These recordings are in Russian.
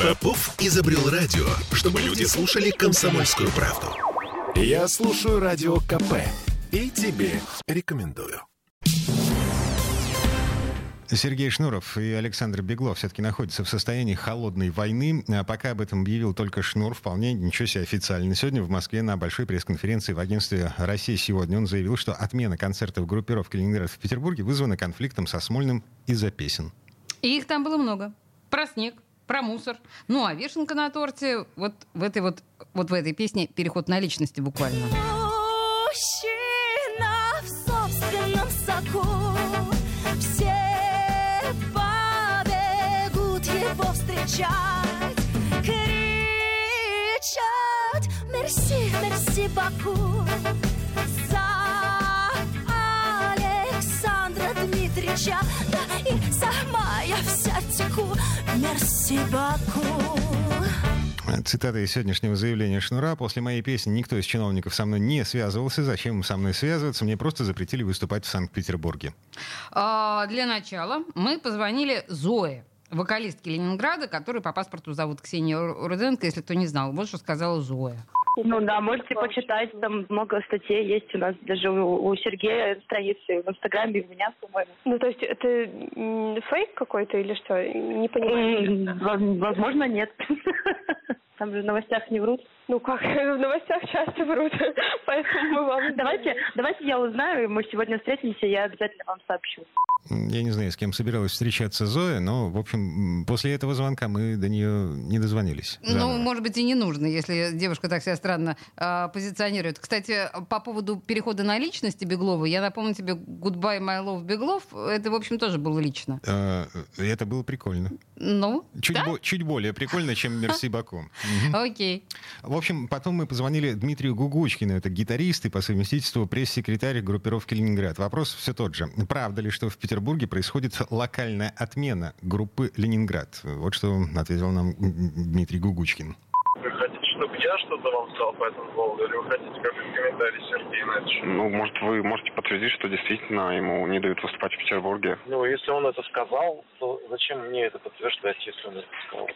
Попов изобрел радио, чтобы люди слушали комсомольскую правду. Я слушаю радио КП и тебе рекомендую. Сергей Шнуров и Александр Беглов все-таки находятся в состоянии холодной войны. А пока об этом объявил только Шнур, вполне ничего себе официально. Сегодня в Москве на большой пресс-конференции в агентстве «Россия сегодня» он заявил, что отмена концертов группировки «Ленинград» в Петербурге вызвана конфликтом со Смольным из-за песен. И их там было много. Про снег, про мусор. Ну, а вишенка на торте вот в этой вот, вот в этой песне переход на личности буквально. Мужчина в собственном соку Все побегут его встречать Кричат Мерси, мерси, Баку За Александра Дмитрича Да и сама я вся теку Мерси, Цитата из сегодняшнего заявления Шнура. «После моей песни никто из чиновников со мной не связывался. Зачем им со мной связываться? Мне просто запретили выступать в Санкт-Петербурге». А, для начала мы позвонили Зое, вокалистке Ленинграда, которую по паспорту зовут Ксения Руденко, если кто не знал. Вот что сказала Зоя. Ну да, можете почитать, там много статей есть у нас, даже у, у Сергея страницы в Инстаграме, и у меня, по-моему. Ну, то есть это фейк какой-то или что? Не понимаю. Возможно, нет. Там же в новостях не врут. Ну как, в новостях часто врут, поэтому мы вам... Давайте, давайте я узнаю, мы сегодня встретимся, я обязательно вам сообщу. Я не знаю, с кем собиралась встречаться Зоя, но, в общем, после этого звонка мы до нее не дозвонились. Ну, заново. может быть, и не нужно, если девушка так себя странно а, позиционирует. Кстати, по поводу перехода на личности Беглова, я напомню тебе «Goodbye, my love, Беглов», это, в общем, тоже было лично. Э, Это было прикольно. Ну, Чуть, да? бо- чуть более прикольно, чем «Мерси Баку». Окей. В общем, потом мы позвонили Дмитрию Гугучкину, это гитарист и по совместительству пресс-секретарь группировки «Ленинград». Вопрос все тот же. Правда ли, что в Петербурге происходит локальная отмена группы «Ленинград»? Вот что ответил нам Дмитрий Гугучкин. Вы хотите, чтобы я что-то вам сказал по этому поводу, или вы хотите какой-то комментарий Сергея на это? Ну, может, вы можете подтвердить, что действительно ему не дают выступать в Петербурге? Ну, если он это сказал, то зачем мне это подтверждать, если он это сказал?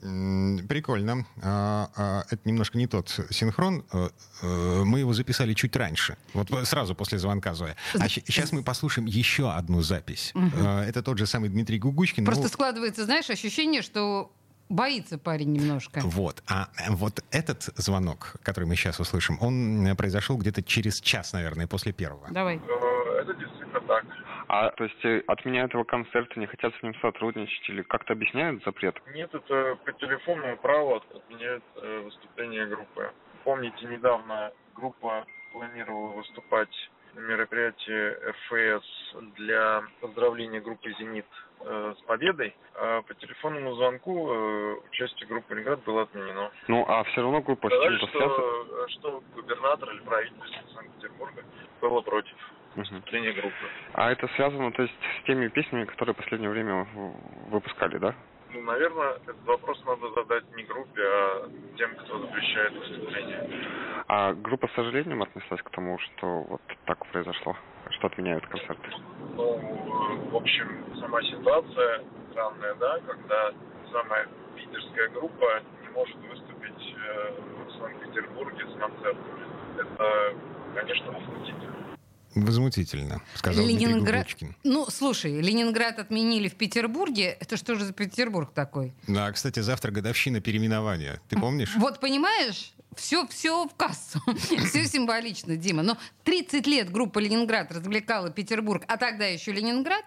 Прикольно. А, а, Это немножко не тот синхрон. Э, э, Мы его записали чуть раньше. Вот сразу после звонка Зоя. А сейчас мы послушаем еще одну запись. Э, Это тот же самый Дмитрий Гугучкин. но- Просто складывается, знаешь, ощущение, что боится парень немножко. Вот. А вот этот звонок, который мы сейчас услышим, он произошел где-то через час, наверное, после первого. Давай. Э, Это действительно так. А, то есть, э, отменяют его концерты, не хотят с ним сотрудничать или как-то объясняют запрет? Нет, это по телефону право отменяет э, выступление группы. Помните, недавно группа планировала выступать на мероприятии РФС для поздравления группы «Зенит» э, с победой. А по телефонному звонку э, участие группы «Ленинград» было отменено. Ну, а все равно группа с Сказали, чем-то связана? что, что губернатор или правительство Санкт-Петербурга было против Мгм. выступления группы. А это связано, то есть, с теми песнями, которые в последнее время выпускали, да? Ну, наверное, этот вопрос надо задать не группе, а тем, кто запрещает выступление. А группа с сожалением отнеслась к тому, что вот так произошло, что отменяют концерты? Ну, в общем, сама ситуация странная, да, когда самая питерская группа не может выступить э, в Санкт-Петербурге с концертами. Это, конечно, возмутительно. Возмутительно, сказал Дмитрий Ленинград. Гугучкин. Ну, слушай, Ленинград отменили в Петербурге. Это что же за Петербург такой? Ну, а, кстати, завтра годовщина переименования. Ты помнишь? Вот понимаешь, все, все в кассу. все символично, Дима. Но 30 лет группа Ленинград развлекала Петербург, а тогда еще Ленинград.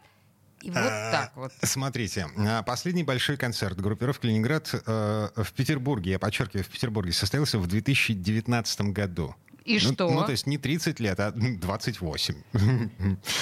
И вот А, так вот. Смотрите, а, последний большой концерт группировки «Ленинград» э, в Петербурге, я подчеркиваю, в Петербурге, состоялся в 2019 году. И ну, что? Ну, то есть не 30 лет, а 28.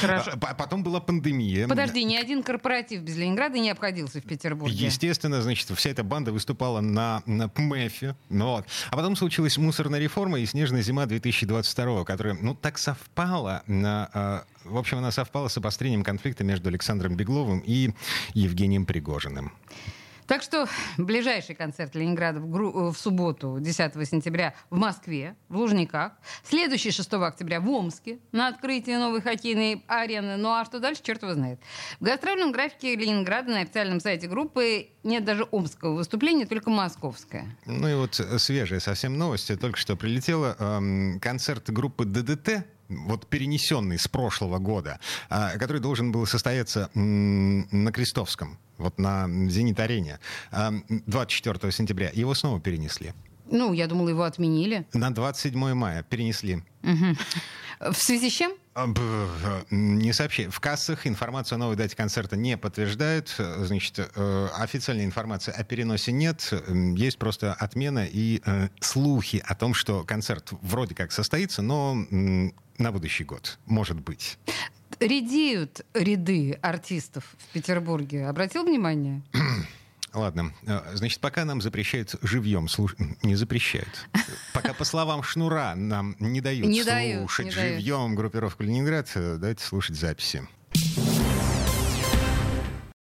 Хорошо. А, по- Потом была пандемия. Подожди, ни один корпоратив без Ленинграда не обходился в Петербурге. Естественно, значит, вся эта банда выступала на, на ПМЭФе. Ну, вот. А потом случилась мусорная реформа и снежная зима 2022, которая, ну, так совпала. На, а, в общем, она совпала с обострением конфликта между Александром Бегловым и Евгением Пригожиным. Так что ближайший концерт Ленинграда в, Гру- в субботу, 10 сентября, в Москве, в Лужниках. Следующий 6 октября в Омске на открытии новой хоккейной арены. Ну а что дальше, черт его знает. В гастрольном графике Ленинграда на официальном сайте группы нет даже омского выступления, только московское. Ну и вот свежая совсем новость. Только что прилетела эм, концерт группы ДДТ вот перенесенный с прошлого года, а, который должен был состояться на Крестовском, вот на Зенит-арене, 24 сентября. Его снова перенесли. Ну, я думала, его отменили. На 27 мая перенесли. Угу. В связи с чем? А, не сообщаю. В кассах информацию о новой дате концерта не подтверждают. Значит, э, официальной информации о переносе нет. Есть просто отмена и э, слухи о том, что концерт вроде как состоится, но на будущий год, может быть. Редеют ряды артистов в Петербурге. Обратил внимание? Ладно. Э, значит, пока нам запрещают живьем слушать... Не запрещают. Пока, по словам Шнура, нам не дают не слушать дают, живьем дают. группировку «Ленинград», э, давайте слушать записи.